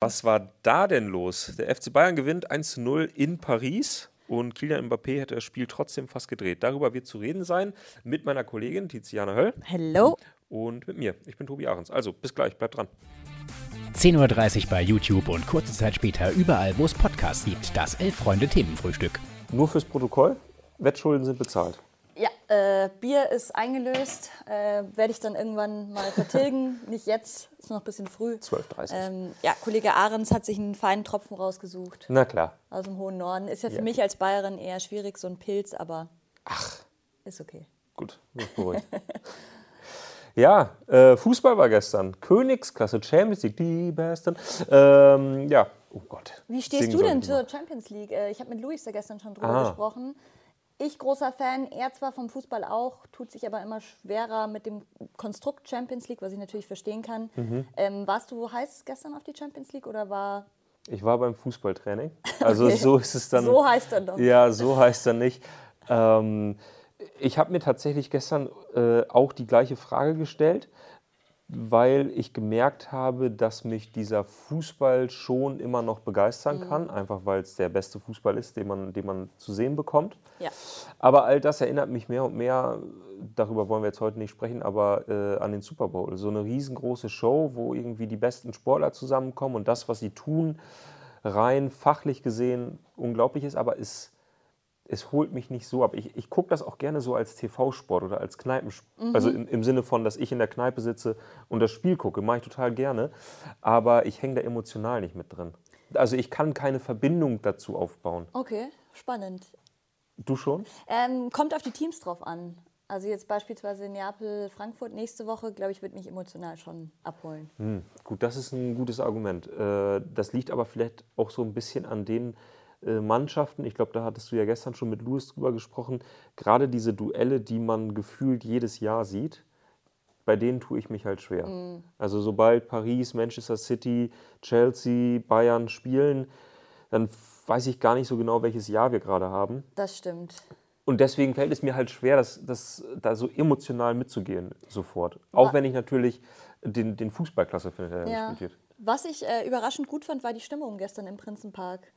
Was war da denn los? Der FC Bayern gewinnt 1 zu 0 in Paris und Kylian Mbappé hätte das Spiel trotzdem fast gedreht. Darüber wird zu reden sein mit meiner Kollegin Tiziana Höll. Hello. Und mit mir. Ich bin Tobi Ahrens. Also, bis gleich, bleibt dran. 10.30 Uhr bei YouTube und kurze Zeit später überall, wo es Podcasts gibt. Das Elf-Freunde-Themenfrühstück. Nur fürs Protokoll. Wettschulden sind bezahlt. Äh, Bier ist eingelöst. Äh, Werde ich dann irgendwann mal vertilgen. Nicht jetzt, ist noch ein bisschen früh. 12.30 Ähm, ja, Kollege Ahrens hat sich einen feinen Tropfen rausgesucht. Na klar. Aus dem hohen Norden. Ist ja für Ja. mich als Bayerin eher schwierig, so ein Pilz, aber Ach, ist okay. gut. Bin beruhigt. ja, äh, Fußball war gestern. Königsklasse, Champions League, die Besten. Ähm, ja, oh Gott. Wie stehst Singen du denn zur Champions League? Äh, Ich habe mit Luis da gestern schon drüber Ah. gesprochen. Ich großer Fan, er zwar vom Fußball auch, tut sich aber immer schwerer mit dem Konstrukt Champions League, was ich natürlich verstehen kann. Mhm. Ähm, warst du heiß gestern auf die Champions League oder war Ich war beim Fußballtraining. Also Okay. so ist es dann. So heißt er doch. Ja, so heißt er nicht. Ähm, ich habe mir tatsächlich gestern äh, auch die gleiche Frage gestellt, weil ich gemerkt habe, dass mich dieser Fußball schon immer noch begeistern Mhm. kann, einfach weil es der beste Fußball ist, den man, den man zu sehen bekommt. ja? Aber all das erinnert mich mehr und mehr, darüber wollen wir jetzt heute nicht sprechen, aber äh, an den Super Bowl. So eine riesengroße Show, wo irgendwie die besten Sportler zusammenkommen und das, was sie tun, rein fachlich gesehen unglaublich ist, aber es, es holt mich nicht so ab. Ich, ich gucke das auch gerne so als TV-Sport oder als Kneipensport. Also im, im Sinne von, dass ich in der Kneipe sitze und das Spiel gucke, mache ich total gerne. Aber ich hänge da emotional nicht mit drin. Also ich kann keine Verbindung dazu aufbauen. Okay, spannend. Du schon? Ähm, kommt auf die Teams drauf an. Also jetzt beispielsweise Neapel, Frankfurt nächste Woche, glaube ich, wird mich emotional schon abholen. Hm, gut, das ist ein gutes Argument. Äh, Das liegt aber vielleicht auch so ein bisschen an den äh, Mannschaften. Ich glaube, da hattest du ja gestern schon mit Louis drüber gesprochen. Gerade diese Duelle, die man gefühlt jedes Jahr sieht, bei denen tue ich mich halt schwer. Also sobald Paris, Manchester City, Chelsea, Bayern spielen, dann weiß ich gar nicht so genau, welches Jahr wir gerade haben. Das stimmt. Und deswegen fällt es mir halt schwer, das, das, da so emotional mitzugehen sofort. Auch wenn ich natürlich den, den Fußball klasse finde, der Ja. gespielt wird. Was ich äh, überraschend gut fand, war die Stimmung gestern im Prinzenpark.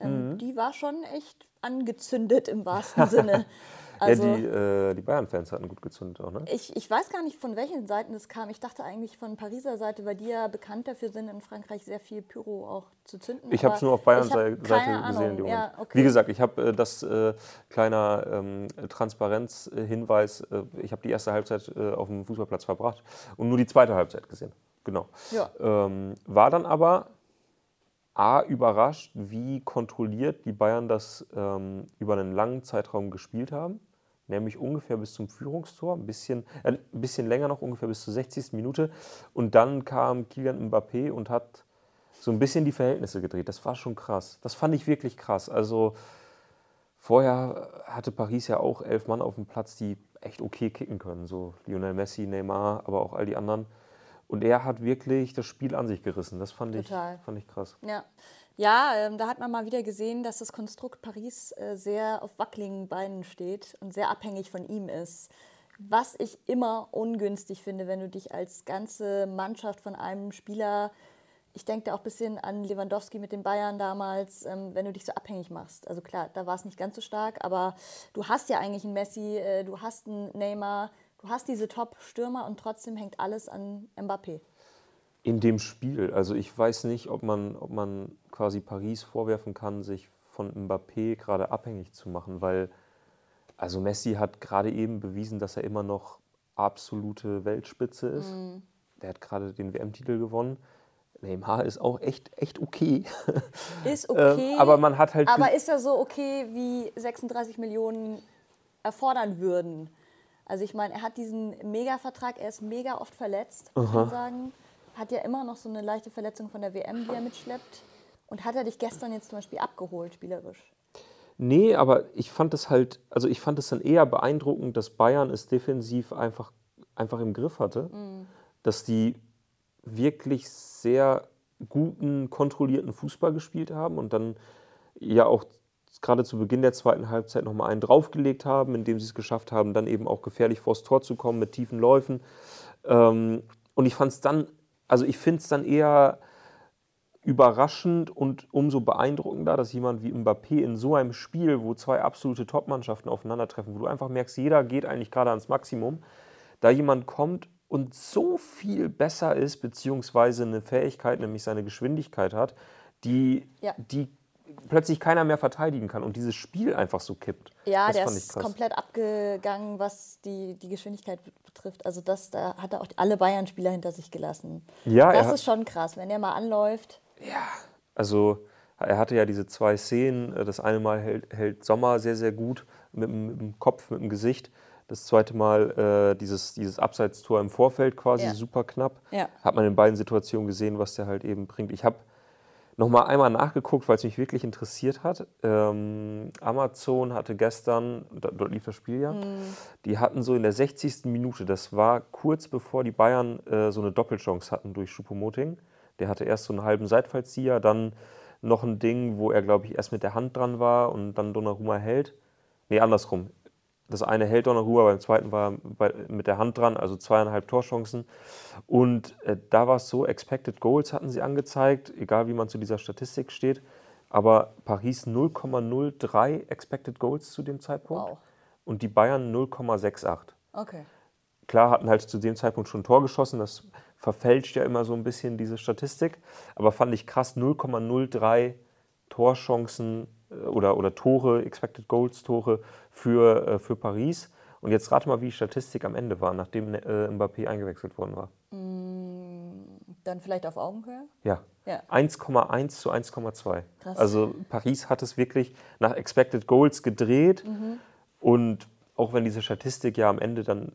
Ähm, Mhm. Die war schon echt angezündet im wahrsten Sinne. Also, ja, die, äh, die Bayern-Fans hatten gut gezündet auch, ne? ich, ich weiß gar nicht, von welchen Seiten es kam. Ich dachte eigentlich von Pariser Seite, weil die ja bekannt dafür sind, in Frankreich sehr viel Pyro auch zu zünden. Ich habe es nur auf Bayern-Seite gesehen. Die ja, okay. Wie gesagt, ich habe äh, das äh, kleiner ähm, Transparenz-Hinweis, äh, ich habe die erste Halbzeit äh, auf dem Fußballplatz verbracht und nur die zweite Halbzeit gesehen. Genau. Ja. Ähm, war dann aber A, überrascht, wie kontrolliert die Bayern das ähm, über einen langen Zeitraum gespielt haben. Nämlich ungefähr bis zum Führungstor, ein bisschen, äh, ein bisschen länger noch, ungefähr bis zur 60. Minute. Und dann kam Kylian Mbappé und hat so ein bisschen die Verhältnisse gedreht. Das war schon krass. Das fand ich wirklich krass. Also vorher hatte Paris ja auch elf Mann auf dem Platz, die echt okay kicken können. So Lionel Messi, Neymar, aber auch all die anderen. Und er hat wirklich das Spiel an sich gerissen. Das fand, ich, fand ich krass. Ja, ja ähm, da hat man mal wieder gesehen, dass das Konstrukt Paris äh, sehr auf wackeligen Beinen steht und sehr abhängig von ihm ist. Was ich immer ungünstig finde, wenn du dich als ganze Mannschaft von einem Spieler, ich denke da auch ein bisschen an Lewandowski mit den Bayern damals, ähm, wenn du dich so abhängig machst. Also klar, da war es nicht ganz so stark, aber du hast ja eigentlich einen Messi, äh, du hast einen Neymar, du hast diese Top-Stürmer und trotzdem hängt alles an Mbappé. In dem Spiel, also ich weiß nicht, ob man, ob man quasi Paris vorwerfen kann, sich von Mbappé gerade abhängig zu machen, weil also Messi hat gerade eben bewiesen, dass er immer noch absolute Weltspitze ist. Der hat gerade den WM-Titel gewonnen. Neymar ist auch echt, echt okay. Ist okay. Ähm, aber man hat halt. Aber ist er so okay, wie 36 Millionen erfordern würden? Also ich meine, er hat diesen Mega-Vertrag, er ist mega oft verletzt, muss man sagen. Hat ja immer noch so eine leichte Verletzung von der WM, die er mitschleppt. Und hat er dich gestern jetzt zum Beispiel abgeholt, spielerisch? Nee, aber ich fand es halt, also ich fand es dann eher beeindruckend, dass Bayern es defensiv einfach, einfach im Griff hatte. Dass die wirklich sehr guten, kontrollierten Fußball gespielt haben und dann ja auch gerade zu Beginn der zweiten Halbzeit nochmal einen draufgelegt haben, indem sie es geschafft haben, dann eben auch gefährlich vors Tor zu kommen mit tiefen Läufen. Ähm, und ich fand es dann, also ich finde es dann eher überraschend und umso beeindruckender, dass jemand wie Mbappé in so einem Spiel, wo zwei absolute Top-Mannschaften aufeinandertreffen, wo du einfach merkst, jeder geht eigentlich gerade ans Maximum, da jemand kommt und so viel besser ist, beziehungsweise eine Fähigkeit, nämlich seine Geschwindigkeit hat, die, Ja. die plötzlich keiner mehr verteidigen kann und dieses Spiel einfach so kippt. Ja, das der fand ich ist komplett abgegangen, was die, die Geschwindigkeit betrifft. Also das, da hat er auch alle Bayern-Spieler hinter sich gelassen. Ja, er das ist schon krass, wenn der mal anläuft. Also er hatte ja diese zwei Szenen. Das eine Mal hält, hält Sommer sehr, sehr gut mit, dem- mit dem Kopf, mit dem Gesicht. Das zweite Mal äh, dieses, dieses Abseitstor im Vorfeld quasi Ja. super knapp. Ja. Hat man in beiden Situationen gesehen, was der halt eben bringt. Ich habe noch mal einmal nachgeguckt, weil es mich wirklich interessiert hat. Ähm, Amazon hatte gestern, da, dort lief das Spiel ja, die hatten so in der 60. Minute, das war kurz bevor die Bayern äh, so eine Doppelchance hatten durch Schuppomoting. Der hatte erst so einen halben Seitfallzieher, dann noch ein Ding, wo er, glaube ich, erst mit der Hand dran war und dann Donnarumma hält. Nee, andersrum. Das eine hält Donnarumma, beim zweiten war er mit der Hand dran, also zweieinhalb Torchancen. Und äh, da war es so, Expected Goals hatten sie angezeigt, egal wie man zu dieser Statistik steht. Aber Paris 0,03 Expected Goals zu dem Zeitpunkt Wow. und die Bayern 0,68. Okay. Klar hatten halt zu dem Zeitpunkt schon ein Tor geschossen, das verfälscht ja immer so ein bisschen diese Statistik. Aber fand ich krass, 0,03 Torchancen oder, oder Tore, Expected Goals Tore für, äh, für Paris. Und jetzt rate mal, wie die Statistik am Ende war, nachdem äh, Mbappé eingewechselt worden war. Dann vielleicht auf Augenhöhe? Ja. Ja. 1,1 zu 1,2. Krass. Also Paris hat es wirklich nach Expected Goals gedreht. Mhm. Und auch wenn diese Statistik ja am Ende dann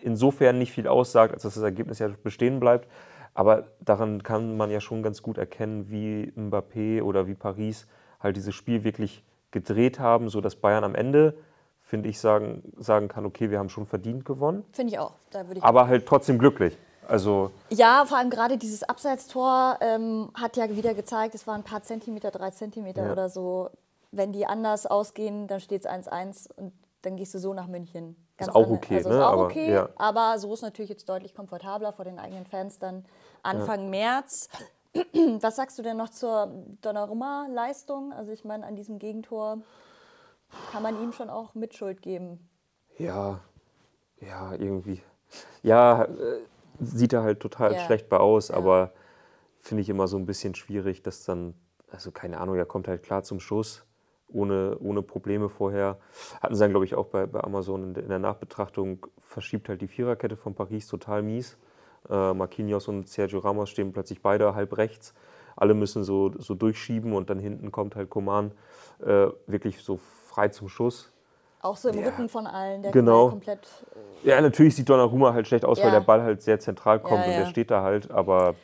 insofern nicht viel aussagt, als dass das Ergebnis ja bestehen bleibt, aber daran kann man ja schon ganz gut erkennen, wie Mbappé oder wie Paris halt dieses Spiel wirklich gedreht haben, sodass Bayern am Ende, finde ich, sagen, sagen kann, okay, wir haben schon verdient gewonnen, Finde ich auch. Da würde ich aber halt trotzdem glücklich. Also Ja, vor allem gerade dieses Abseitstor ähm, hat ja wieder gezeigt, es waren ein paar Zentimeter, drei Zentimeter Ja. oder so. Wenn die anders ausgehen, dann steht es 1-1 und dann gehst du so nach München. Ist auch okay, Also ne? ist auch Aber, okay, ja. aber so ist natürlich jetzt deutlich komfortabler vor den eigenen Fans dann Anfang März. Was sagst du denn noch zur Donnarumma-Leistung? Also ich meine, an diesem Gegentor kann man ihm schon auch Mitschuld geben. Ja, ja, irgendwie. Ja, äh, sieht er halt total Ja. schlecht bei aus, Ja. aber finde ich immer so ein bisschen schwierig, dass dann, also keine Ahnung, er kommt halt klar zum Schuss, ohne, ohne Probleme vorher. Hatten sie dann, glaube ich, auch bei, bei Amazon in der Nachbetrachtung, verschiebt halt die Viererkette von Paris total mies. Äh, Marquinhos und Sergio Ramos stehen plötzlich beide halb rechts. Alle müssen so, so durchschieben und dann hinten kommt halt Coman äh, wirklich so frei zum Schuss. Auch so im Ja. Rücken von allen, der Genau. Komplett Ja, natürlich sieht Donnarumma halt schlecht aus, weil Ja. der Ball halt sehr zentral kommt Ja, und ja. der steht da halt, aber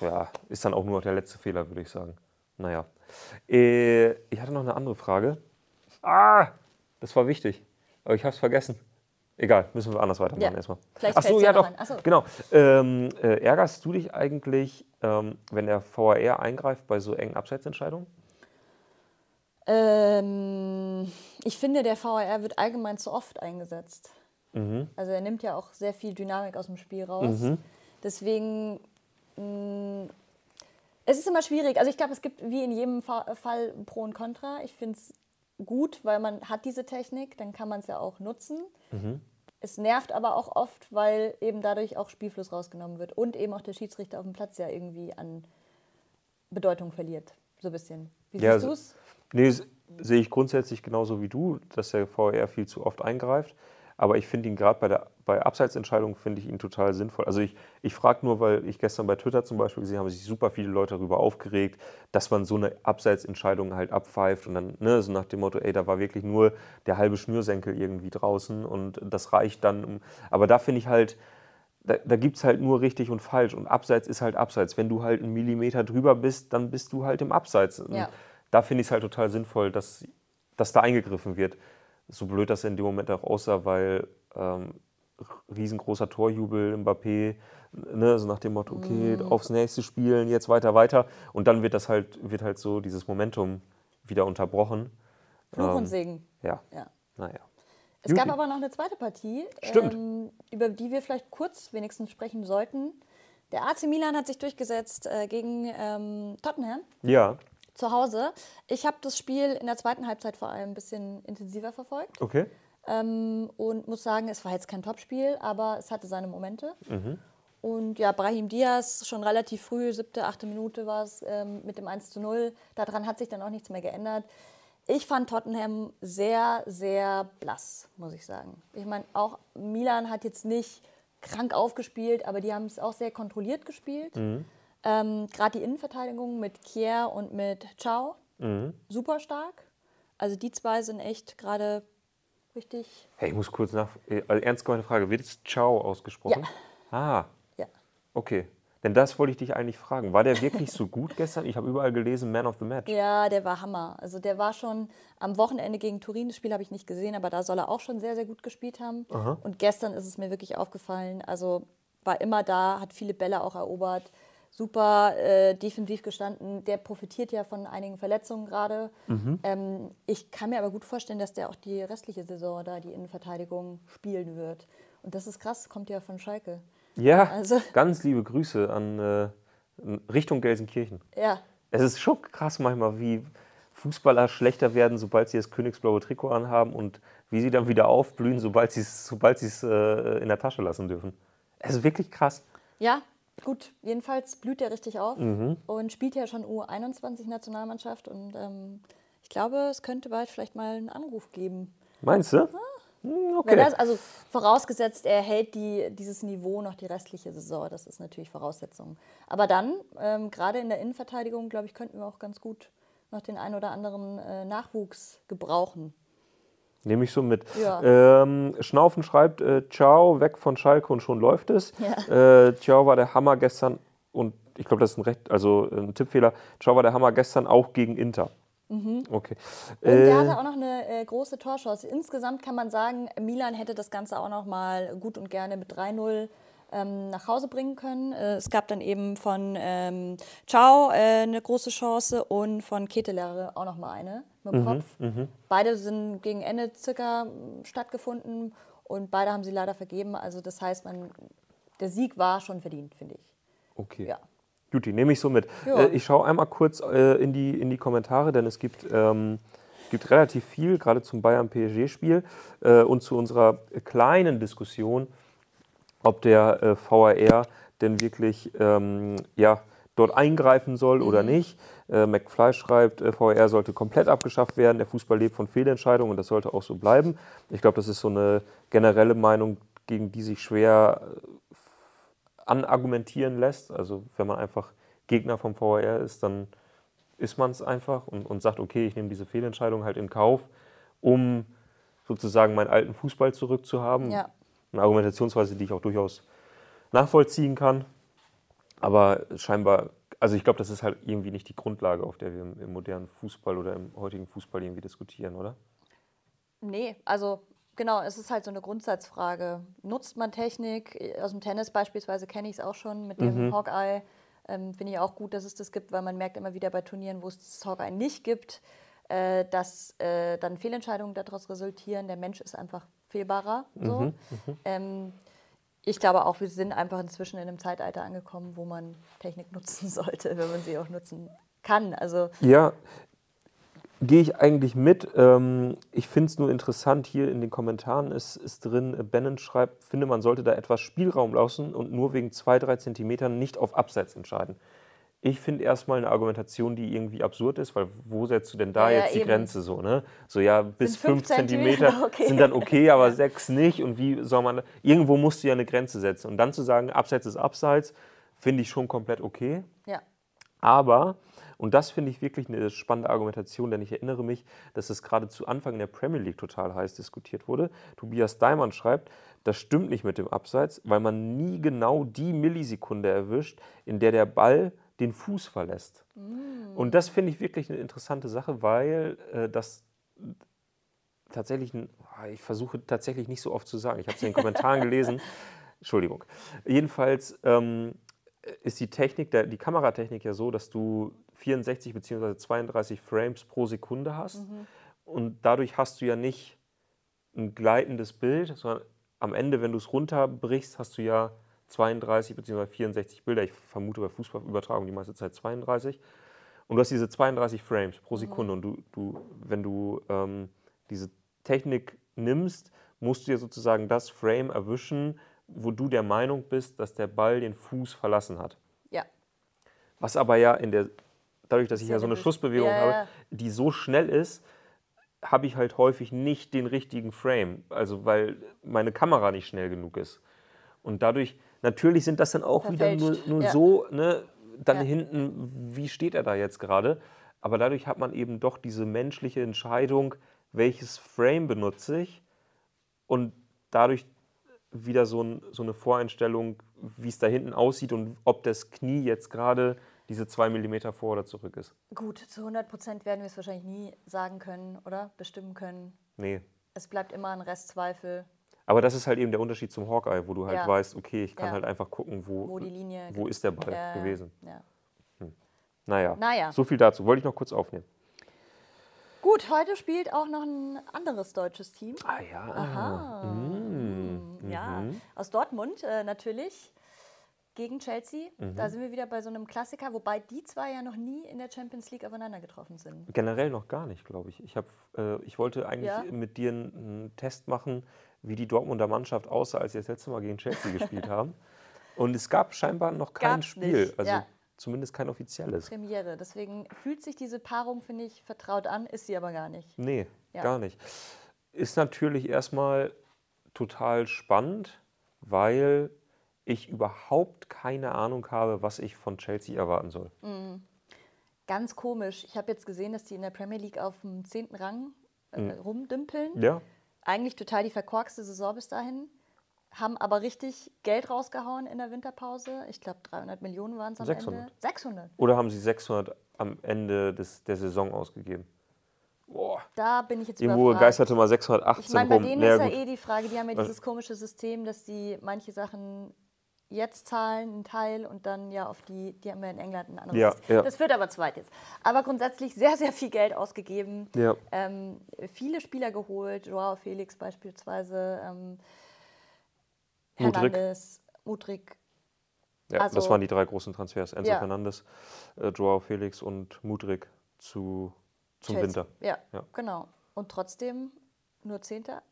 ja, ist dann auch nur noch der letzte Fehler, würde ich sagen. Naja. Äh, ich hatte noch eine andere Frage. Ah, das war wichtig, aber ich habe es vergessen. Egal, müssen wir anders weitermachen Ja. erstmal. Vielleicht Ach so, ja ja doch. so. Genau. Ähm, äh, ärgerst du dich eigentlich, ähm, wenn der VAR eingreift bei so engen Abseitsentscheidungen? Ähm, ich finde, der VAR wird allgemein zu oft eingesetzt. Mhm. Also er nimmt ja auch sehr viel Dynamik aus dem Spiel raus. Deswegen, mh, es ist immer schwierig. Also ich glaube, es gibt wie in jedem Fa Fall Pro und Contra. Ich finde es gut, weil man hat diese Technik, dann kann man es ja auch nutzen. Es nervt aber auch oft, weil eben dadurch auch Spielfluss rausgenommen wird und eben auch der Schiedsrichter auf dem Platz ja irgendwie an Bedeutung verliert. So ein bisschen. Wie Ja, siehst so- du es? Nee, sehe ich grundsätzlich genauso wie du, dass der VR viel zu oft eingreift. Aber ich finde ihn gerade bei, der- bei Abseitsentscheidungen finde ich ihn total sinnvoll. Also ich, ich frage nur, weil ich gestern bei Twitter zum Beispiel gesehen habe, sich super viele Leute darüber aufgeregt, dass man so eine Abseitsentscheidung halt abpfeift und dann ne, so nach dem Motto, ey, da war wirklich nur der halbe Schnürsenkel irgendwie draußen und das reicht dann. Aber da finde ich halt, da, da gibt es halt nur richtig und falsch und Abseits ist halt Abseits. Wenn du halt einen Millimeter drüber bist, dann bist du halt im Abseits. Und Ja. Da finde ich es halt total sinnvoll, dass, dass da eingegriffen wird. So blöd das in dem Moment auch aussah, weil ähm, riesengroßer Torjubel, Mbappé, ne, so nach dem Motto, okay, Mhm. aufs nächste Spielen, jetzt weiter, weiter. Und dann wird das halt, wird halt so dieses Momentum wieder unterbrochen. Fluch Ähm, und Segen. Ja, Ja. naja. Es Juti. gab aber noch eine zweite Partie, ähm, über die wir vielleicht kurz wenigstens sprechen sollten. Der AC Milan hat sich durchgesetzt äh, gegen ähm, Tottenham Ja, zu Hause. Ich habe das Spiel in der zweiten Halbzeit vor allem ein bisschen intensiver verfolgt okay. ähm, und muss sagen, es war jetzt kein Topspiel, aber es hatte seine Momente. Und ja, Brahim Diaz schon relativ früh, siebte, achte Minute war es ähm, mit dem 1 zu 0. Daran hat sich dann auch nichts mehr geändert. Ich fand Tottenham sehr, sehr blass, muss ich sagen. Ich meine, auch Milan hat jetzt nicht krank aufgespielt, aber die haben es auch sehr kontrolliert gespielt. Ähm, Gerade die Innenverteidigung mit Kier und mit Ciao, super stark. Also die zwei sind echt gerade richtig, Hey, ich muss kurz nach. äh, Also ernst gemeinte Frage. Wird jetzt Ciao ausgesprochen? Ah, ja. okay. Denn das wollte ich dich eigentlich fragen. War der wirklich so gut gestern? Ich habe überall gelesen, Man of the Match. Ja, der war Hammer. Also der war schon am Wochenende gegen Turin, das Spiel habe ich nicht gesehen, aber da soll er auch schon sehr, sehr gut gespielt haben. Und gestern ist es mir wirklich aufgefallen. Also war immer da, hat viele Bälle auch erobert, super äh, defensiv gestanden. Der profitiert ja von einigen Verletzungen gerade. Ähm, ich kann mir aber gut vorstellen, dass der auch die restliche Saison da die Innenverteidigung spielen wird. Und das ist krass, kommt ja von Schalke. Ja, Also- ganz liebe Grüße an äh, Richtung Gelsenkirchen. Ja, Es ist schon krass manchmal, wie Fußballer schlechter werden, sobald sie das königsblaue Trikot anhaben und wie sie dann wieder aufblühen, sobald sie es sobald sie's, äh, in der Tasche lassen dürfen. Es ist wirklich krass. Ja, gut. Jedenfalls blüht er richtig auf und spielt ja schon U21-Nationalmannschaft. Und ähm, ich glaube, es könnte bald vielleicht mal einen Anruf geben. Meinst du? Hm, Wenn okay. das, also vorausgesetzt, er hält die, dieses Niveau noch die restliche Saison. Das ist natürlich Voraussetzung. Aber dann, ähm, gerade in der Innenverteidigung, glaube ich, könnten wir auch ganz gut noch den einen oder anderen äh, Nachwuchs gebrauchen. Nehme ich so mit. Ja. Ähm, Schnaufen schreibt, äh, ciao, weg von Schalke und schon läuft es. Äh, ciao war der Hammer gestern und ich glaube, das ist ein recht, also ein Tippfehler. Ciao war der Hammer gestern auch gegen Inter. Okay. Und der Äh, hatte auch noch eine äh, große Torchance. Insgesamt kann man sagen, Milan hätte das Ganze auch noch mal gut und gerne mit 3-0 ähm, nach Hause bringen können. Äh, es gab dann eben von ähm, Ciao äh, eine große Chance und von Ketelere auch noch mal eine mit dem Kopf. Beide sind gegen Ende circa ähm, stattgefunden und beide haben sie leider vergeben. Also das heißt, man, der Sieg war schon verdient, finde ich. okay. Ja. Gut, die nehme ich so mit. Äh, ich schaue einmal kurz äh, in, die, in die Kommentare, denn es gibt, ähm, gibt relativ viel, gerade zum Bayern-PSG-Spiel äh, und zu unserer kleinen Diskussion, ob der äh, VAR denn wirklich ähm, ja, dort eingreifen soll oder nicht. Äh, McFly schreibt, äh, VAR sollte komplett abgeschafft werden. Der Fußball lebt von Fehlentscheidungen und das sollte auch so bleiben. Ich glaube, das ist so eine generelle Meinung, gegen die sich schwer anargumentieren lässt. Also wenn man einfach Gegner vom VAR ist, dann ist man es einfach und, und sagt, okay, ich nehme diese Fehlentscheidung halt in Kauf, um sozusagen meinen alten Fußball zurückzuhaben. Ja. Eine Argumentationsweise, die ich auch durchaus nachvollziehen kann. Aber scheinbar, also ich glaube, das ist halt irgendwie nicht die Grundlage, auf der wir im, im modernen Fußball oder im heutigen Fußball irgendwie diskutieren, oder? Nee, also genau, es ist halt so eine Grundsatzfrage. Nutzt man Technik? Aus dem Tennis beispielsweise kenne ich es auch schon mit dem Hawkeye. Ähm, Finde ich auch gut, dass es das gibt, weil man merkt immer wieder bei Turnieren, wo es das Hawkeye nicht gibt, äh, dass äh, dann Fehlentscheidungen daraus resultieren. Der Mensch ist einfach fehlbarer. So. Ähm, ich glaube auch, wir sind einfach inzwischen in einem Zeitalter angekommen, wo man Technik nutzen sollte, wenn man sie auch nutzen kann. Also Ja, gehe ich eigentlich mit. Ähm, ich finde es nur interessant, hier in den Kommentaren ist, ist drin, äh, Bannon schreibt, finde, man sollte da etwas Spielraum lassen und nur wegen zwei, drei Zentimetern nicht auf Abseits entscheiden. Ich finde erstmal eine Argumentation, die irgendwie absurd ist, weil wo setzt du denn da Ja, ja, jetzt die eben. Grenze so, ne? So, ja, bis Sind fünf Zentimeter okay. sind dann okay, aber sechs nicht. Und wie soll man, irgendwo musst du ja eine Grenze setzen. Und dann zu sagen, Abseits ist Abseits, finde ich schon komplett okay. ja, Aber, und das finde ich wirklich eine spannende Argumentation, denn ich erinnere mich, dass es gerade zu Anfang in der Premier League total heiß diskutiert wurde. Tobias Daimann schreibt, das stimmt nicht mit dem Abseits, weil man nie genau die Millisekunde erwischt, in der der Ball den Fuß verlässt. Und das finde ich wirklich eine interessante Sache, weil äh, das tatsächlich, ein, ah, ich versuche tatsächlich nicht so oft zu sagen, ich habe es in den Kommentaren gelesen, Entschuldigung. Jedenfalls ähm, ist die Technik, der, die Kameratechnik ja so, dass du 64 bzw. 32 Frames pro Sekunde hast und dadurch hast du ja nicht ein gleitendes Bild, sondern am Ende, wenn du es runterbrichst, hast du ja 32 bzw. 64 Bilder. Ich vermute bei Fußballübertragung die meiste Zeit 32. Und du hast diese 32 Frames pro Sekunde. Und du, du wenn du ähm, diese Technik nimmst, musst du ja sozusagen das Frame erwischen, wo du der Meinung bist, dass der Ball den Fuß verlassen hat. Ja. Was aber ja in der, dadurch, dass ich ja so eine. Schussbewegung Ja, habe, die so schnell ist, habe ich halt häufig nicht den richtigen Frame. Also weil meine Kamera nicht schnell genug ist. Und dadurch, natürlich sind das dann auch wieder nur, Verfälscht, nur ja. so, ne, dann Ja. hinten, wie steht er da jetzt gerade? Aber dadurch hat man eben doch diese menschliche Entscheidung, welches Frame benutze ich und dadurch wieder so, ein, so eine Voreinstellung, wie es da hinten aussieht und ob das Knie jetzt gerade diese zwei Millimeter vor oder zurück ist. Gut, zu 100 Prozent werden wir es wahrscheinlich nie sagen können oder bestimmen können. Nee. Es bleibt immer ein Restzweifel, Aber das ist halt eben der Unterschied zum Hawkeye, wo du halt Ja. weißt, okay, ich kann Ja. halt einfach gucken, wo, wo die Linie. wo ist der Ball Ja, gewesen. Ja. Naja, Naja. so viel dazu. Wollte ich noch kurz aufnehmen. Gut, heute spielt auch noch ein anderes deutsches Team. Ah ja. Aha. Ja, Mhm. aus Dortmund äh, natürlich gegen Chelsea. Mhm. Da sind wir wieder bei so einem Klassiker, wobei die zwei ja noch nie in der Champions League aufeinander getroffen sind. Generell noch gar nicht, glaube ich. Ich, hab, äh, ich wollte eigentlich Ja. mit dir einen Test machen, wie die Dortmunder Mannschaft aussah, als sie das letzte Mal gegen Chelsea gespielt haben. Und es gab scheinbar noch kein Gab's Spiel, nicht, also ja. zumindest kein offizielles. Premiere. Deswegen fühlt sich diese Paarung, finde ich, vertraut an, ist sie aber gar nicht. Nee, Ja. gar nicht. Ist natürlich erstmal total spannend, weil ich überhaupt keine Ahnung habe, was ich von Chelsea erwarten soll. Ganz komisch. Ich habe jetzt gesehen, dass die in der Premier League auf dem 10. Rang äh, Mhm. rumdümpeln. Ja, Eigentlich total die verkorkste Saison bis dahin. Haben aber richtig Geld rausgehauen in der Winterpause. Ich glaube, 300 Millionen waren es am 600. Ende. 600. oder haben sie 600 am Ende des, der Saison ausgegeben? Boah, Da bin ich jetzt irgendwo überfragt. geisterte mal 618 Ich meine, bei rum. denen Naja, ist ja gut. eh die Frage, die haben ja dieses komische System, dass die manche Sachen jetzt zahlen, einen Teil, und dann ja auf die, die haben wir in England ein anderes. Ja, ja. Das führt aber zweit jetzt. Aber grundsätzlich sehr, sehr viel Geld ausgegeben. Ja. Ähm, viele Spieler geholt, Joao Felix beispielsweise, ähm. Hernandez, Mudrik. Ja, das Also- waren die drei großen Transfers. Enzo Ja. Fernandes, äh, Joao Felix und Mudrik zu, zum Chelsea. Winter. Ja, Ja. genau. Und trotzdem nur Zehnter.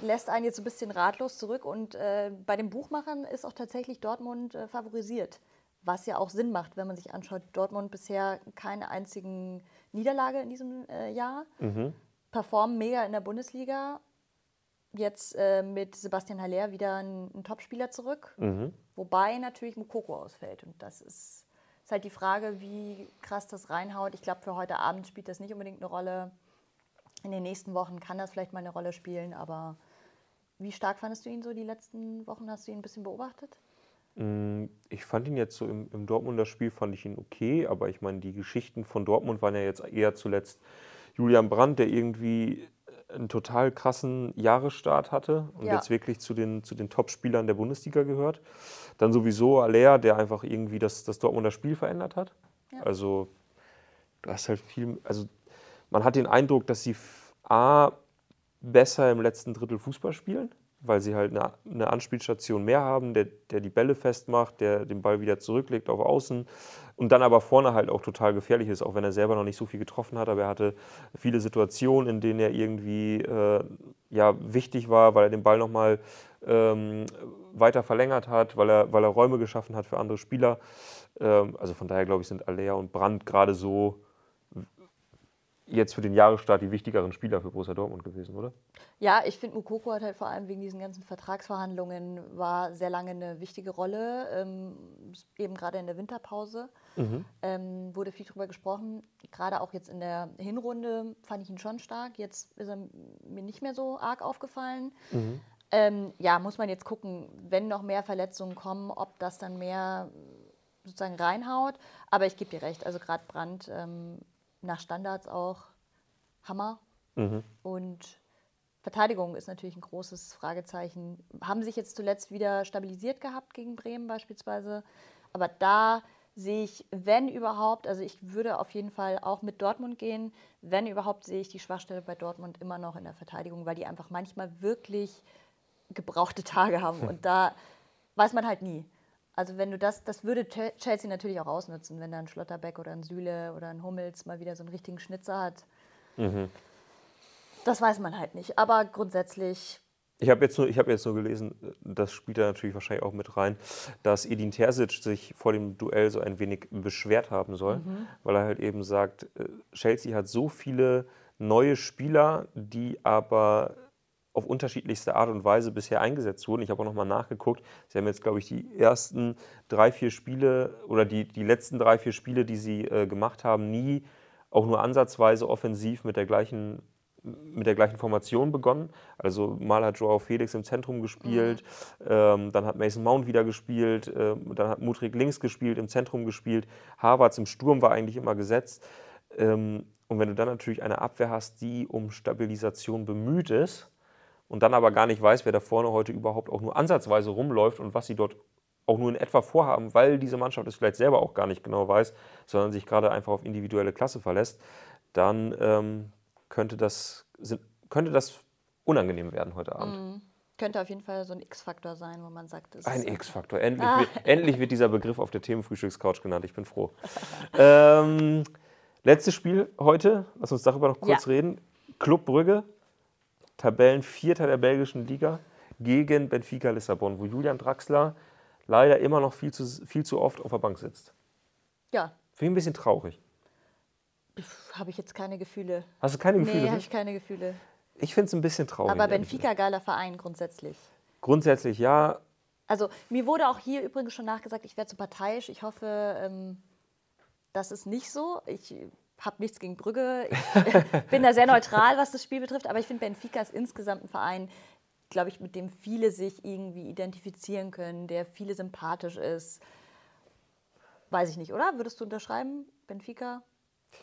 Lässt einen jetzt ein bisschen ratlos zurück. Und äh, bei den Buchmachern ist auch tatsächlich Dortmund äh, favorisiert. Was ja auch Sinn macht, wenn man sich anschaut. Dortmund bisher keine einzigen Niederlage in diesem äh, Jahr. Mhm. Performen mega in der Bundesliga. Jetzt äh, mit Sebastian Haller wieder ein, ein Topspieler zurück. Mhm. Wobei natürlich Mukoko ausfällt. Und das ist, ist halt die Frage, wie krass das reinhaut. Ich glaube, für heute Abend spielt das nicht unbedingt eine Rolle. In den nächsten Wochen kann das vielleicht mal eine Rolle spielen. Aber wie stark fandest du ihn so die letzten Wochen? Hast du ihn ein bisschen beobachtet? Mm, Ich fand ihn jetzt so im, im Dortmunder Spiel fand ich ihn okay, aber ich meine, die Geschichten von Dortmund waren ja jetzt eher zuletzt Julian Brandt, der irgendwie einen total krassen Jahresstart hatte und Ja. jetzt wirklich zu den, zu den Top-Spielern der Bundesliga gehört. Dann sowieso Aller, der einfach irgendwie das, das Dortmunder Spiel verändert hat. Ja. Also du hast halt viel, also man hat den Eindruck, dass sie A, besser im letzten Drittel Fußball spielen, weil sie halt eine, eine Anspielstation mehr haben, der, der die Bälle festmacht, der den Ball wieder zurücklegt auf Außen und dann aber vorne halt auch total gefährlich ist, auch wenn er selber noch nicht so viel getroffen hat, aber er hatte viele Situationen, in denen er irgendwie äh, ja, wichtig war, weil er den Ball nochmal ähm, weiter verlängert hat, weil er, weil er Räume geschaffen hat für andere Spieler. Ähm, also von daher glaube ich, sind Alea und Brandt gerade so jetzt für den Jahresstart die wichtigeren Spieler für Borussia Dortmund gewesen, oder? Ja, ich finde, Mukoko hat halt vor allem wegen diesen ganzen Vertragsverhandlungen war sehr lange eine wichtige Rolle, ähm, eben gerade in der Winterpause. Ähm, wurde viel drüber gesprochen. Gerade auch jetzt in der Hinrunde fand ich ihn schon stark. Jetzt ist er mir nicht mehr so arg aufgefallen. Ähm, ja, muss man jetzt gucken, wenn noch mehr Verletzungen kommen, ob das dann mehr sozusagen reinhaut. Aber ich gebe dir recht, also gerade Brand ähm, nach Standards auch Hammer. Und Verteidigung ist natürlich ein großes Fragezeichen. Haben sich jetzt zuletzt wieder stabilisiert gehabt gegen Bremen beispielsweise. Aber da sehe ich, wenn überhaupt, also ich würde auf jeden Fall auch mit Dortmund gehen, wenn überhaupt sehe ich die Schwachstelle bei Dortmund immer noch in der Verteidigung, weil die einfach manchmal wirklich gebrauchte Tage haben. Und da weiß man halt nie. Also wenn du das, das würde Chelsea natürlich auch ausnutzen, wenn da ein Schlotterbeck oder ein Süle oder ein Hummels mal wieder so einen richtigen Schnitzer hat. Mhm. Das weiß man halt nicht. Aber grundsätzlich. Ich habe jetzt, nur, hab jetzt nur gelesen, das spielt da natürlich wahrscheinlich auch mit rein, dass Edin Terzic sich vor dem Duell so ein wenig beschwert haben soll, mhm. weil er halt eben sagt, äh, Chelsea hat so viele neue Spieler, die aber auf unterschiedlichste Art und Weise bisher eingesetzt wurden. Ich habe auch nochmal nachgeguckt. Sie haben jetzt, glaube ich, die ersten drei, vier Spiele oder die, die letzten drei, vier Spiele, die sie äh, gemacht haben, nie auch nur ansatzweise offensiv mit der gleichen mit der gleichen Formation begonnen. Also mal hat Joao Felix im Zentrum gespielt, mhm. ähm, dann hat Mason Mount wieder gespielt, äh, dann hat Mutrik links gespielt, im Zentrum gespielt, Harvards im Sturm war eigentlich immer gesetzt. Ähm, und wenn du dann natürlich eine Abwehr hast, die um Stabilisation bemüht ist, und dann aber gar nicht weiß, wer da vorne heute überhaupt auch nur ansatzweise rumläuft und was sie dort auch nur in etwa vorhaben, weil diese Mannschaft es vielleicht selber auch gar nicht genau weiß, sondern sich gerade einfach auf individuelle Klasse verlässt, dann ähm, könnte, das, könnte das unangenehm werden heute Abend. Mhm. Könnte auf jeden Fall so ein X-Faktor sein, wo man sagt, ein X-Faktor. Endlich, ah. wird, endlich wird dieser Begriff auf der Themenfrühstückscouch genannt. Ich bin froh. ähm, letztes Spiel heute, lass uns darüber noch kurz ja. reden. Club Brügge Tabellenvierter der belgischen Liga gegen Benfica Lissabon, wo Julian Draxler leider immer noch viel zu, viel zu oft auf der Bank sitzt. Ja. Finde ich ein bisschen traurig. Habe ich jetzt keine Gefühle. Hast du keine Gefühle? Nee, habe ich keine Gefühle. Ich finde es ein bisschen traurig. Aber Benfica, geiler Verein grundsätzlich. Grundsätzlich ja. Also mir wurde auch hier übrigens schon nachgesagt, ich wäre zu parteiisch. Ich hoffe, ähm, das ist nicht so. Ich habe nichts gegen Brügge. Ich bin da sehr neutral, was das Spiel betrifft. Aber ich finde, Benfica ist insgesamt ein Verein, glaube ich, mit dem viele sich irgendwie identifizieren können, der viele sympathisch ist. Weiß ich nicht, oder? Würdest du unterschreiben, Benfica?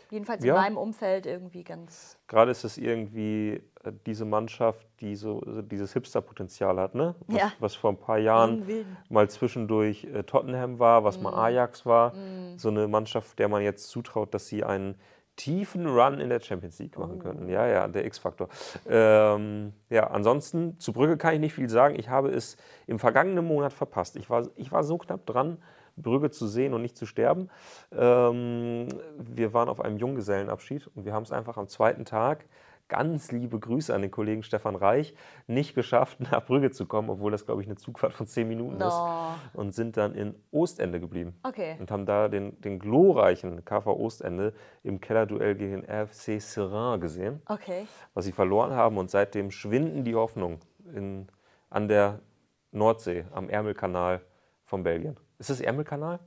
Jedenfalls in meinem Umfeld irgendwie ganz. Gerade ist es irgendwie äh, diese Mannschaft, die so dieses Hipster-Potenzial hat, ne? Was, ja. was vor ein paar Jahren mal zwischendurch äh, Tottenham war, was mm. mal Ajax war. Mm. So eine Mannschaft, der man jetzt zutraut, dass sie einen tiefen Run in der Champions League machen oh. könnten. Ja, ja, der X-Faktor. Ähm, ja, ansonsten zu Brügge kann ich nicht viel sagen. Ich habe es im vergangenen Monat verpasst. Ich war, ich war so knapp dran, Brügge zu sehen und nicht zu sterben. Ähm, wir waren auf einem Junggesellenabschied und wir haben es einfach am zweiten Tag ganz liebe Grüße an den Kollegen Stefan Reich, nicht geschafft, nach Brügge zu kommen, obwohl das, glaube ich, eine Zugfahrt von zehn Minuten no. ist. Und sind dann in Ostende geblieben. Okay. Und haben da den, den glorreichen KV Ostende im Kellerduell gegen den RFC Serein gesehen. Okay. Was sie verloren haben. Und seitdem schwinden die Hoffnung in, an der Nordsee, am Ärmelkanal von Belgien. Ist das Ärmelkanal?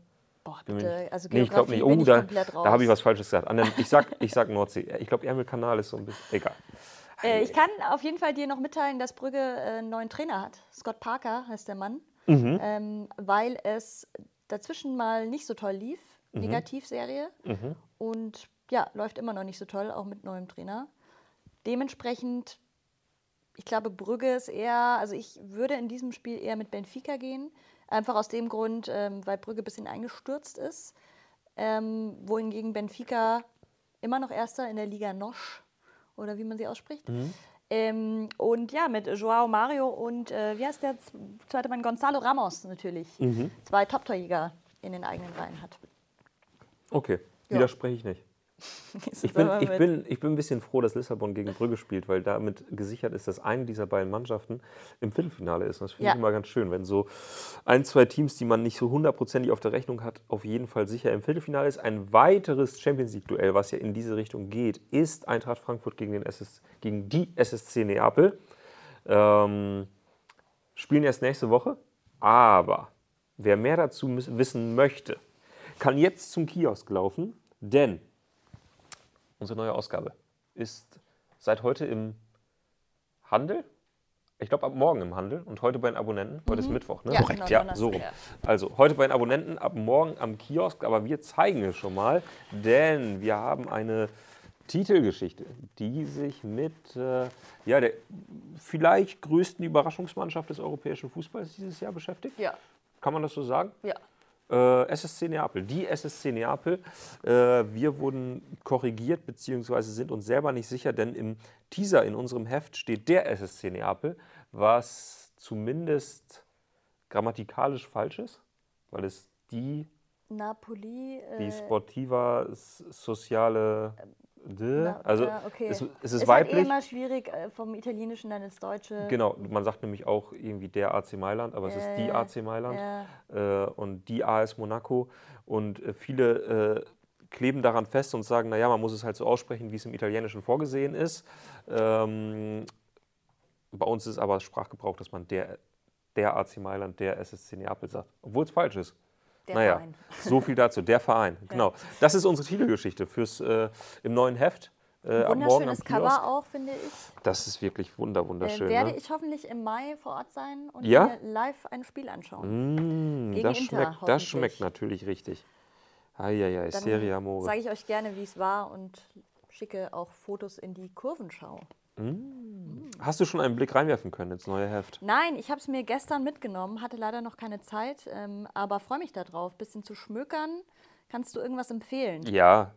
Boah, bitte. Also nee, ich glaube nicht. Oh, da, da habe ich was Falsches gesagt. Ich sag, ich sag Nordsee. Ich glaube, Ärmelkanal ist so ein bisschen. Egal. Äh, ich kann auf jeden Fall dir noch mitteilen, dass Brügge äh, einen neuen Trainer hat. Scott Parker heißt der Mann. Mhm. Ähm, weil es dazwischen mal nicht so toll lief. Mhm. Negativserie. Mhm. Und ja, läuft immer noch nicht so toll, auch mit neuem Trainer. Dementsprechend, ich glaube, Brügge ist eher, also ich würde in diesem Spiel eher mit Benfica gehen. Einfach aus dem Grund, ähm, weil Brügge ein bisschen eingestürzt ist. Ähm, wohingegen Benfica immer noch Erster in der Liga Nosch, oder wie man sie ausspricht. Mhm. Ähm, und ja, mit Joao Mario und äh, wie heißt der zweite Mann? Gonzalo Ramos natürlich. Mhm. Zwei Top-Torjäger in den eigenen Reihen hat. Okay, widerspreche ich nicht. Ich bin, ich, bin, ich bin ein bisschen froh, dass Lissabon gegen Brügge spielt, weil damit gesichert ist, dass eine dieser beiden Mannschaften im Viertelfinale ist. Und das finde ja. ich immer ganz schön, wenn so ein, zwei Teams, die man nicht so hundertprozentig auf der Rechnung hat, auf jeden Fall sicher im Viertelfinale ist. Ein weiteres Champions League-Duell, was ja in diese Richtung geht, ist Eintracht Frankfurt gegen, den SS, gegen die SSC Neapel. Ähm, spielen erst nächste Woche, aber wer mehr dazu wissen möchte, kann jetzt zum Kiosk laufen, denn unsere neue Ausgabe, ist seit heute im Handel. Ich glaube, ab morgen im Handel und heute bei den Abonnenten. Heute mhm. ist Mittwoch, ne? Ja, Korrekt, genau, ja, so rum. Also, heute bei den Abonnenten, ab morgen am Kiosk, aber wir zeigen es schon mal, denn wir haben eine Titelgeschichte, die sich mit äh, ja, der vielleicht größten Überraschungsmannschaft des europäischen Fußballs dieses Jahr beschäftigt. Ja. Kann man das so sagen? Ja. Äh, SSC Neapel, die SSC Neapel. Äh, wir wurden korrigiert bzw. sind uns selber nicht sicher, denn im Teaser in unserem Heft steht der SSC Neapel, was zumindest grammatikalisch falsch ist, weil es die, Napoli. Äh, die Sportiva Sociale. De, also ja, okay. es, es ist, ist halt eh weiblich. immer schwierig äh, vom Italienischen dann ins Deutsche. Genau, man sagt nämlich auch irgendwie der AC Mailand, aber es ist die Äh, AC Mailand Ja. äh, und die AS Monaco. Und äh, viele äh, kleben daran fest und sagen, naja, man muss es halt so aussprechen, wie es im Italienischen vorgesehen ist. Ähm, bei uns ist aber Sprachgebrauch, dass man der, der AC Mailand, der SSC Neapel sagt, obwohl es falsch ist. Der naja, Verein. so viel dazu, der Verein, genau. Das ist unsere Titelgeschichte fürs äh, im neuen Heft. Äh, am Wunderschönes. Cover auch, finde ich. Das ist wirklich wunder, Äh, wunderschön. werde ne? ich hoffentlich im Mai vor Ort sein und Ja? mir live ein Spiel anschauen. Mm, Gegen das, Inter, schmeckt, das schmeckt natürlich richtig. Eieiei, Serie Amore. sage ich euch gerne, wie es war und schicke auch Fotos in die Kurvenschau. Hast du schon einen Blick reinwerfen können ins neue Heft? Nein, ich habe es mir gestern mitgenommen, hatte leider noch keine Zeit, ähm, aber freue mich darauf, bisschen zu schmökern. Kannst du irgendwas empfehlen? Ja,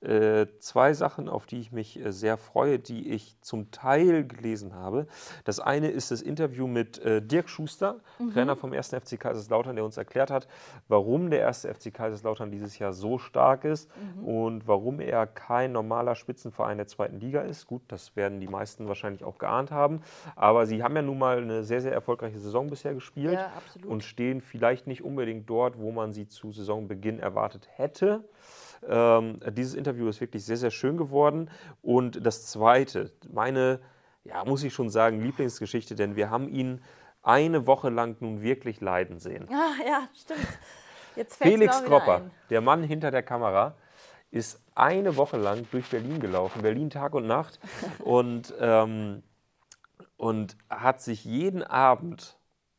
äh, zwei Sachen, auf die ich mich äh, sehr freue, die ich zum Teil gelesen habe. Das eine ist das Interview mit äh, Dirk Schuster, Trainer vom 1. FC Kaiserslautern, der uns erklärt hat, warum der 1. FC Kaiserslautern dieses Jahr so stark ist und warum er kein normaler Spitzenverein der zweiten Liga ist. Gut, das werden die meisten wahrscheinlich auch geahnt haben, aber sie haben ja nun mal eine sehr, sehr erfolgreiche Saison bisher gespielt Ja, und stehen vielleicht nicht unbedingt dort, wo man sie zu Saisonbeginn erwartet hätte. Ähm, dieses Interview ist wirklich sehr, sehr schön geworden. Und das Zweite, meine, ja, muss ich schon sagen, Lieblingsgeschichte, denn wir haben ihn eine Woche lang nun wirklich leiden sehen. Ah, ja, stimmt. Jetzt Felix wieder Kropper, ein. der Mann hinter der Kamera, ist eine Woche lang durch Berlin gelaufen, Berlin Tag und Nacht, und, ähm, und hat sich jeden Abend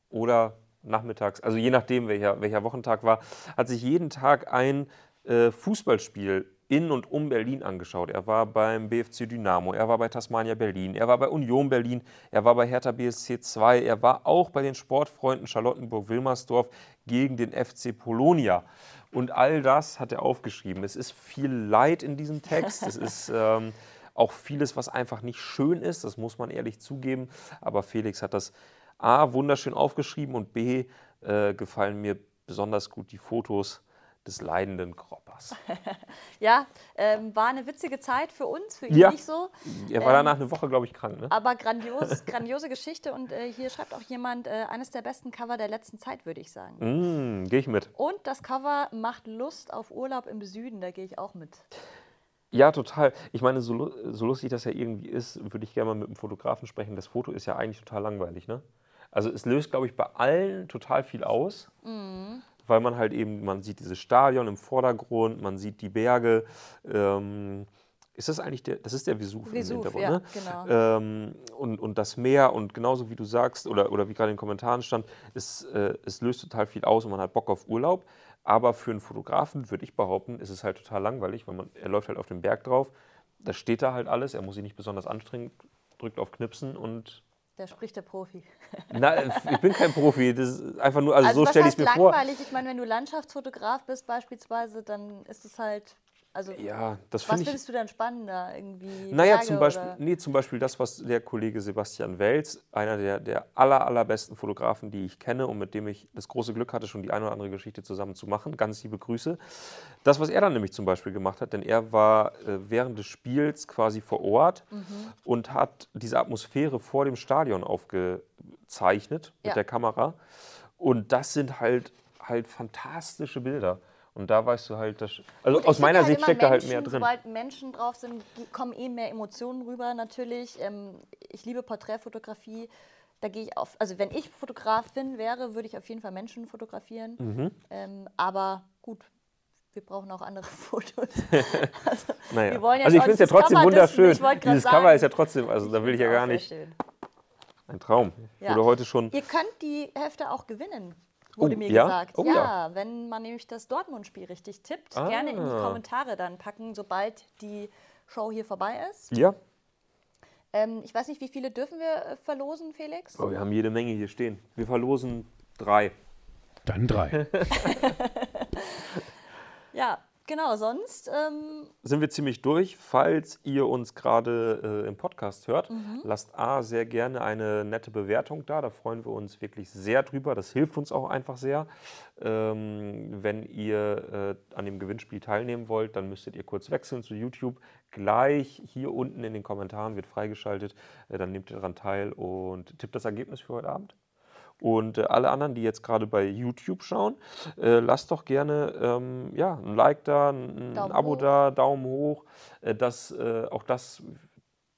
oder nachmittags, also je nachdem, welcher, welcher Wochentag war, hat sich jeden Tag ein äh, Fußballspiel in und um Berlin angeschaut. Er war beim BFC Dynamo, er war bei Tasmania Berlin, er war bei Union Berlin, er war bei Hertha BSC 2, er war auch bei den Sportfreunden Charlottenburg-Wilmersdorf gegen den FC Polonia. Und all das hat er aufgeschrieben. Es ist viel Leid in diesem Text. Es ist ähm, auch vieles, was einfach nicht schön ist. Das muss man ehrlich zugeben. Aber Felix hat das A, wunderschön aufgeschrieben und B, äh, gefallen mir besonders gut die Fotos des leidenden Kroppers. Ja, ähm, war eine witzige Zeit für uns, für ihn Ja. nicht so. Er war danach eine Woche, glaube ich, krank. Ne? Aber grandios, grandiose Geschichte und äh, hier schreibt auch jemand, äh, eines der besten Cover der letzten Zeit, würde ich sagen. Mm, Gehe ich mit. Und das Cover macht Lust auf Urlaub im Süden, da gehe ich auch mit. Ja, total. Ich meine, so, so lustig das ja irgendwie ist, würde ich gerne mal mit einem Fotografen sprechen. Das Foto ist ja eigentlich total langweilig, ne? Also es löst, glaube ich, bei allen total viel aus, weil man halt eben, man sieht dieses Stadion im Vordergrund, man sieht die Berge. Ähm, ist das eigentlich der, das ist der Vesuv, Vesuv, im Hintergrund, ja, ne? genau. Ähm, und, und das Meer und genauso wie du sagst oder, oder wie gerade in den Kommentaren stand, es, äh, es löst total viel aus und man hat Bock auf Urlaub. Aber für einen Fotografen würde ich behaupten, ist es halt total langweilig, weil man, er läuft halt auf den Berg drauf, da steht da halt alles, er muss sich nicht besonders anstrengen, drückt auf Knipsen und Da spricht der Profi. na, ich bin kein Profi, das ist einfach nur, also, so was stelle ich mir vor. langweilig? Ich meine, wenn du Landschaftsfotograf bist beispielsweise, dann ist es halt, also Ja, das was finde ich. findest du dann spannender? Irgendwie Naja, Berge zum Beispiel, oder- nee, zum Beispiel das, was der Kollege Sebastian Welz, einer der, der aller, allerbesten Fotografen, die ich kenne und mit dem ich das große Glück hatte, schon die eine oder andere Geschichte zusammen zu machen. Ganz liebe Grüße. Das, was er dann nämlich zum Beispiel gemacht hat, denn er war äh, während des Spiels quasi vor Ort Mhm. und hat diese Atmosphäre vor dem Stadion aufgezeichnet mit Ja. der Kamera. Und das sind halt, halt fantastische Bilder. Und da weißt du halt, dass, also Gut, aus meiner finde Sicht steckt da halt mehr drin. Sobald Menschen drauf sind, kommen eh mehr Emotionen rüber natürlich. Ähm, ich liebe Porträtfotografie. Da gehe ich auf, also wenn ich Fotografin wäre, würde ich auf jeden Fall Menschen fotografieren. Mhm. Ähm, aber gut, wir brauchen auch andere Fotos. Naja. Wir wollen jetzt also ich finde es ja trotzdem Cover wunderschön. Dieses Cover sagen. ist ja trotzdem, also da will ich ja gar nicht. Ein Traum. Ja. wurde heute schon. Ihr könnt die Hefte auch gewinnen, wurde Oh, mir ja? gesagt. Oh, ja, ja. wenn man nämlich das Dortmund-Spiel richtig tippt, Ah. gerne in die Kommentare dann packen, sobald die Show hier vorbei ist. Ja. Ähm, ich weiß nicht, wie viele dürfen wir äh, verlosen, Felix? Oh, wir haben jede Menge hier stehen. Wir verlosen drei. Dann drei. Ja, Genau, sonst. Ähm, Sind wir ziemlich durch. Falls ihr uns gerade äh, im Podcast hört, Mhm. lasst A sehr gerne eine nette Bewertung da. Da freuen wir uns wirklich sehr drüber. Das hilft uns auch einfach sehr. Ähm, wenn ihr äh, an dem Gewinnspiel teilnehmen wollt, dann müsstet ihr kurz wechseln zu YouTube. Gleich hier unten in den Kommentaren wird freigeschaltet. Äh, dann nehmt ihr daran teil und tippt das Ergebnis für heute Abend. Und äh, alle anderen, die jetzt gerade bei YouTube schauen, äh, lasst doch gerne ähm, ja, ein Like da, ein, ein Abo hoch. da, Daumen hoch. Äh, das, äh, auch das,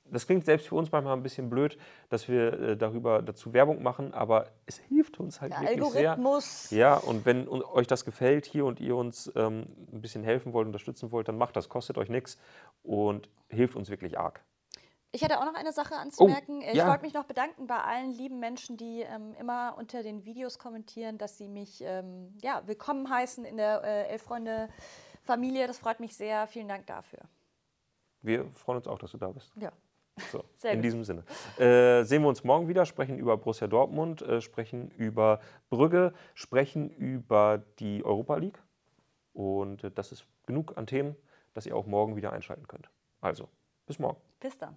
das klingt selbst für uns manchmal ein bisschen blöd, dass wir äh, darüber dazu Werbung machen, aber es hilft uns halt der wirklich sehr. Algorithmus. Ja, und wenn un- euch das gefällt hier und ihr uns ähm, ein bisschen helfen wollt, unterstützen wollt, dann macht das, kostet euch nichts und hilft uns wirklich arg. Ich hätte auch noch eine Sache anzumerken. ich ja. wollte mich noch bedanken bei allen lieben Menschen, die ähm, immer unter den Videos kommentieren, dass sie mich ähm, ja, willkommen heißen in der äh, Elf-Freunde-Familie. Das freut mich sehr. Vielen Dank dafür. Wir freuen uns auch, dass du da bist. Ja. So, Sehr in gut. diesem Sinne. Äh, sehen wir uns morgen wieder, sprechen über Borussia Dortmund, äh, sprechen über Brügge, sprechen über die Europa League. Und äh, das ist genug an Themen, dass ihr auch morgen wieder einschalten könnt. Also, bis morgen. Bis dann.